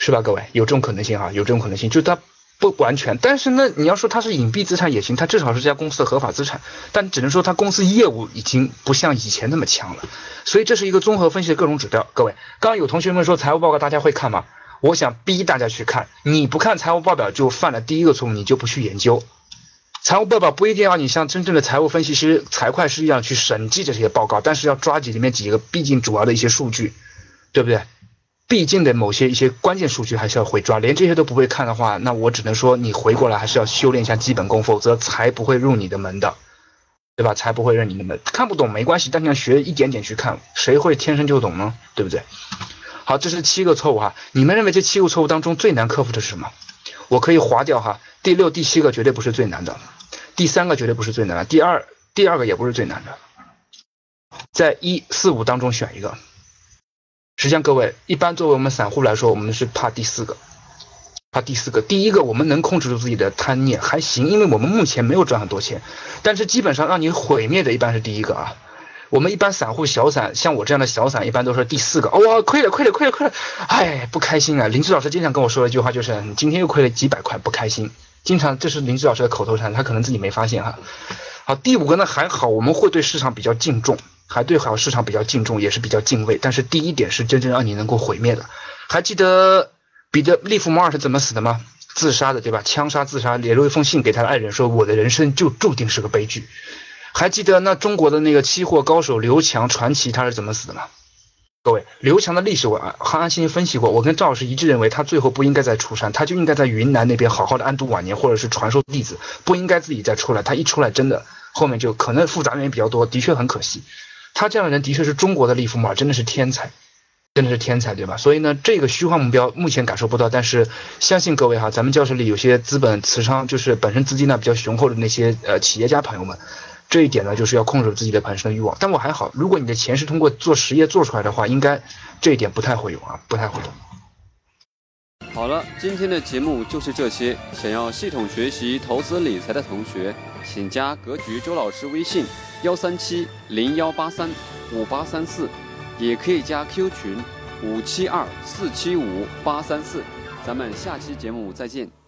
是吧？各位有这种可能性啊，有这种可能性，就它不完全。但是呢，你要说它是隐蔽资产也行，它至少是这家公司的合法资产。但只能说它公司业务已经不像以前那么强了。所以这是一个综合分析的各种指标。各位，刚刚有同学们说财务报告大家会看吗？我想逼大家去看，你不看财务报表就犯了第一个错误，你就不去研究。财务报表不一定要你像真正的财务分析师、财会师一样去审计这些报告，但是要抓紧里面几个毕竟主要的一些数据，对不对？毕竟的某些一些关键数据还是要会抓，连这些都不会看的话，那我只能说你回过来还是要修炼一下基本功，否则才不会入你的门的，对吧？才不会入你的门，看不懂没关系，但你要学一点点去看，谁会天生就懂呢？对不对？好，这是七个错误哈。你们认为这七个错误当中最难克服的是什么？我可以划掉哈。第六、第七个绝对不是最难的，第三个绝对不是最难的，第二、第二个也不是最难的，在一四五当中选一个。实际上，各位一般作为我们散户来说，我们是怕第四个，怕第四个。第一个我们能控制住自己的贪念还行，因为我们目前没有赚很多钱，但是基本上让你毁灭的一般是第一个啊。我们一般散户小散，像我这样的小散，一般都是第四个。哦，亏了，亏了，亏了，亏了，哎，不开心啊！林志老师经常跟我说一句话，就是你今天又亏了几百块，不开心。经常这是林志老师的口头禅，他可能自己没发现哈。好，第五个呢还好，我们会对市场比较敬重，还对好市场比较敬重，也是比较敬畏。但是第一点是真正让你能够毁灭的。还记得彼得利弗摩尔是怎么死的吗？自杀的，对吧？枪杀自杀，写了一封信给他的爱人，说我的人生就注定是个悲剧。还记得那中国的那个期货高手刘强传奇他是怎么死的吗？各位，刘强的历史我安安心心分析过，我跟赵老师一致认为他最后不应该再出山，他就应该在云南那边好好的安度晚年，或者是传授弟子，不应该自己再出来。他一出来，真的后面就可能复杂原因比较多，的确很可惜。他这样的人的确是中国的利弗莫尔，真的是天才，真的是天才，对吧？所以呢，这个虚幻目标目前感受不到，但是相信各位哈，咱们教室里有些资本磁商，就是本身资金呢比较雄厚的那些呃企业家朋友们。这一点呢，就是要控制自己的盘身的欲望。但我还好，如果你的钱是通过做实业做出来的话，应该这一点不太会有啊，不太会有。好了，今天的节目就是这些。想要系统学习投资理财的同学，请加格局周老师微信：幺三七零幺八三五八三四，也可以加 Q 群：五七二四七五八三四。咱们下期节目再见。